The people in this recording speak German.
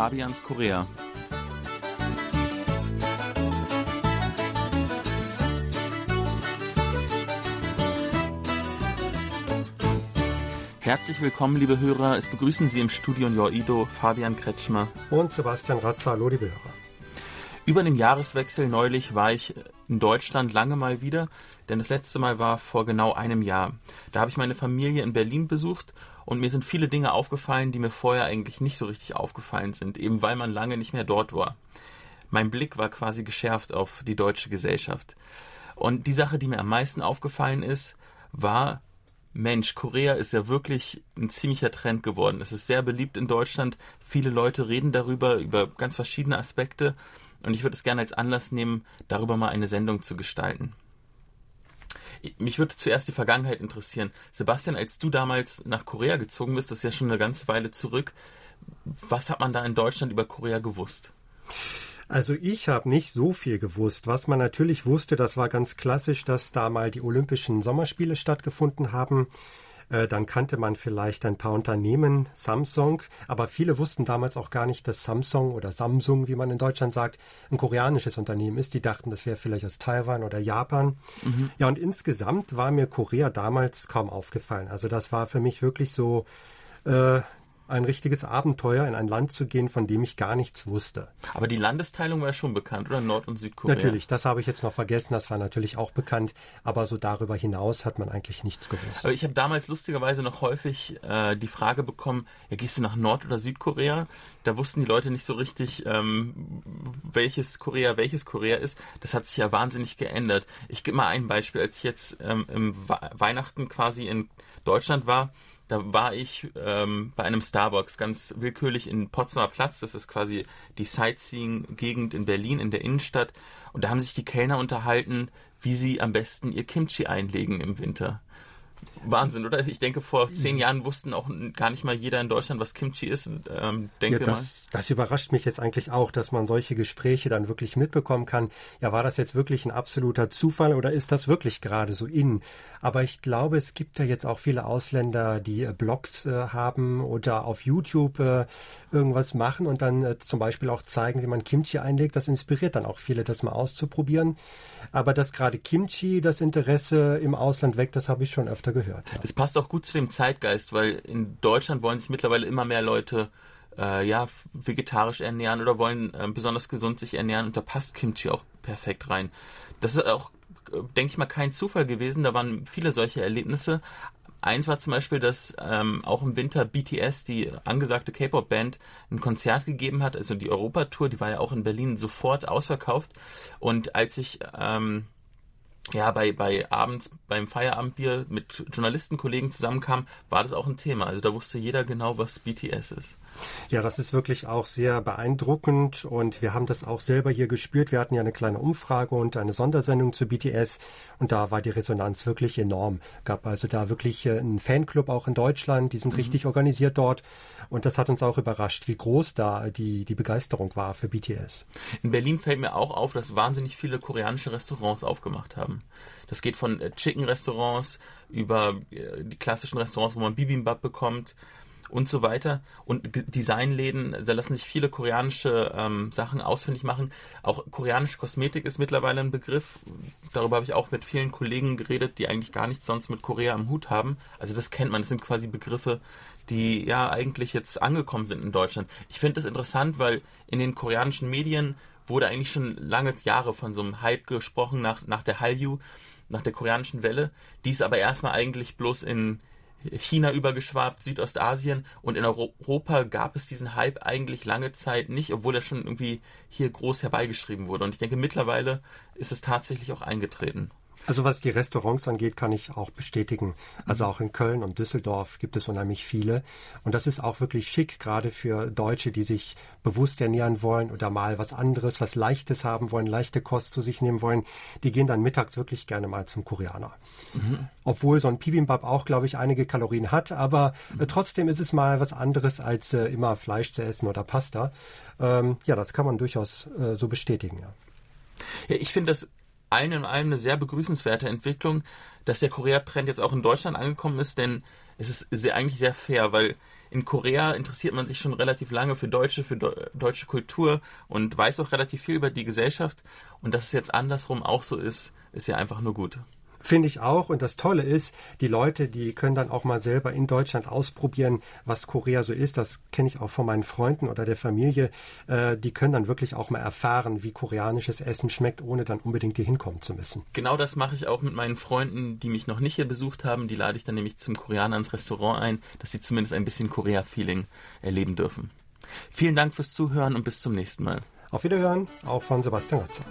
Fabians Korea. Herzlich willkommen, liebe Hörer. Es begrüßen Sie im Studio Joido Fabian Kretschmer und Sebastian Ratzer. Hallo, liebe Hörer. Über den Jahreswechsel neulich war ich in Deutschland lange mal wieder, denn das letzte Mal war vor genau einem Jahr. Da habe ich meine Familie in Berlin besucht und mir sind viele Dinge aufgefallen, die mir vorher eigentlich nicht so richtig aufgefallen sind, eben weil man lange nicht mehr dort war. Mein Blick war quasi geschärft auf die deutsche Gesellschaft. Und die Sache, die mir am meisten aufgefallen ist, war, Mensch, Korea ist ja wirklich ein ziemlicher Trend geworden. Es ist sehr beliebt in Deutschland. Viele Leute reden darüber, über ganz verschiedene Aspekte. Und ich würde es gerne als Anlass nehmen, darüber mal eine Sendung zu gestalten. Mich würde zuerst die Vergangenheit interessieren. Sebastian, als du damals nach Korea gezogen bist, das ist ja schon eine ganze Weile zurück, was hat man da in Deutschland über Korea gewusst? Also ich habe nicht so viel gewusst. Was man natürlich wusste, das war ganz klassisch, dass da mal die Olympischen Sommerspiele stattgefunden haben. Äh, dann kannte man vielleicht ein paar Unternehmen, Samsung, aber viele wussten damals auch gar nicht, dass Samsung oder Samsung, wie man in Deutschland sagt, ein koreanisches Unternehmen ist. Die dachten, das wäre vielleicht aus Taiwan oder Japan. Mhm. Ja, und insgesamt war mir Korea damals kaum aufgefallen. Also das war für mich wirklich so äh, ein richtiges Abenteuer, in ein Land zu gehen, von dem ich gar nichts wusste. Aber die Landesteilung war ja schon bekannt, oder? Nord- und Südkorea. Natürlich, das habe ich jetzt noch vergessen, das war natürlich auch bekannt, aber so darüber hinaus hat man eigentlich nichts gewusst. Aber ich habe damals lustigerweise noch häufig äh, die Frage bekommen, ja, gehst du nach Nord- oder Südkorea? Da wussten die Leute nicht so richtig, ähm, welches Korea welches Korea ist. Das hat sich ja wahnsinnig geändert. Ich gebe mal ein Beispiel, als ich jetzt ähm, im Weihnachten quasi in Deutschland war, da war ich ähm, bei einem Starbucks ganz willkürlich in Potsdamer Platz. Das ist quasi die Sightseeing-Gegend in Berlin, in der Innenstadt. Und da haben sich die Kellner unterhalten, wie sie am besten ihr Kimchi einlegen im Winter. Wahnsinn, oder? Ich denke, vor zehn Jahren wussten auch gar nicht mal jeder in Deutschland, was Kimchi ist. Ähm, denke ja, das, das überrascht mich jetzt eigentlich auch, dass man solche Gespräche dann wirklich mitbekommen kann. Ja, war das jetzt wirklich ein absoluter Zufall oder ist das wirklich gerade so in? Aber ich glaube, es gibt ja jetzt auch viele Ausländer, die äh, Blogs äh, haben oder auf YouTube äh, irgendwas machen und dann äh, zum Beispiel auch zeigen, wie man Kimchi einlegt. Das inspiriert dann auch viele, das mal auszuprobieren. Aber dass gerade Kimchi das Interesse im Ausland weckt, das habe ich schon öfter gehört. Ja. Das passt auch gut zu dem Zeitgeist, weil in Deutschland wollen sich mittlerweile immer mehr Leute äh, ja, vegetarisch ernähren oder wollen äh, besonders gesund sich ernähren und da passt Kimchi auch perfekt rein. Das ist auch, äh, denke ich mal, kein Zufall gewesen. Da waren viele solche Erlebnisse. Eins war zum Beispiel, dass ähm, auch im Winter BTS, die angesagte K-Pop-Band, ein Konzert gegeben hat, also die Europatour, die war ja auch in Berlin sofort ausverkauft. Und als ich ähm, ja, bei, bei abends beim Feierabendbier mit Journalistenkollegen zusammenkam, war das auch ein Thema. Also da wusste jeder genau, was BTS ist. Ja, das ist wirklich auch sehr beeindruckend und wir haben das auch selber hier gespürt. Wir hatten ja eine kleine Umfrage und eine Sondersendung zu BTS und da war die Resonanz wirklich enorm. Gab also da wirklich äh, einen Fanclub auch in Deutschland, die sind mhm. richtig organisiert dort und das hat uns auch überrascht, wie groß da die, die Begeisterung war für BTS. In Berlin fällt mir auch auf, dass wahnsinnig viele koreanische Restaurants aufgemacht haben. Das geht von äh, Chicken-Restaurants über äh, die klassischen Restaurants, wo man Bibimbap bekommt, und so weiter. Und Designläden, da lassen sich viele koreanische ähm, Sachen ausfindig machen. Auch koreanische Kosmetik ist mittlerweile ein Begriff. Darüber habe ich auch mit vielen Kollegen geredet, die eigentlich gar nichts sonst mit Korea am Hut haben. Also das kennt man. Das sind quasi Begriffe, die ja eigentlich jetzt angekommen sind in Deutschland. Ich finde das interessant, weil in den koreanischen Medien wurde eigentlich schon lange Jahre von so einem Hype gesprochen nach, nach der Hallyu, nach der koreanischen Welle. Die ist aber erstmal eigentlich bloß in China übergeschwappt, Südostasien und in Europa gab es diesen Hype eigentlich lange Zeit nicht, obwohl er schon irgendwie hier groß herbeigeschrieben wurde. Und ich denke, mittlerweile ist es tatsächlich auch eingetreten. Also was die Restaurants angeht, kann ich auch bestätigen. Also auch in Köln und Düsseldorf gibt es unheimlich viele. Und das ist auch wirklich schick, gerade für Deutsche, die sich bewusst ernähren wollen oder mal was anderes, was Leichtes haben wollen, leichte Kost zu sich nehmen wollen. Die gehen dann mittags wirklich gerne mal zum Koreaner. Mhm. Obwohl so ein Bibimbap auch, glaube ich, einige Kalorien hat. Aber mhm. äh, trotzdem ist es mal was anderes, als äh, immer Fleisch zu essen oder Pasta. Ähm, ja, das kann man durchaus äh, so bestätigen. Ja. Ja, ich finde das allen in allem eine sehr begrüßenswerte Entwicklung, dass der Korea-Trend jetzt auch in Deutschland angekommen ist, denn es ist sehr, eigentlich sehr fair, weil in Korea interessiert man sich schon relativ lange für deutsche, für deutsche Kultur und weiß auch relativ viel über die Gesellschaft. Und dass es jetzt andersrum auch so ist, ist ja einfach nur gut. Finde ich auch. Und das Tolle ist, die Leute, die können dann auch mal selber in Deutschland ausprobieren, was Korea so ist. Das kenne ich auch von meinen Freunden oder der Familie. Äh, die können dann wirklich auch mal erfahren, wie koreanisches Essen schmeckt, ohne dann unbedingt hier hinkommen zu müssen. Genau das mache ich auch mit meinen Freunden, die mich noch nicht hier besucht haben. Die lade ich dann nämlich zum Koreaner ins Restaurant ein, dass sie zumindest ein bisschen Korea-Feeling erleben dürfen. Vielen Dank fürs Zuhören und bis zum nächsten Mal. Auf Wiederhören, auch von Sebastian Ratzer.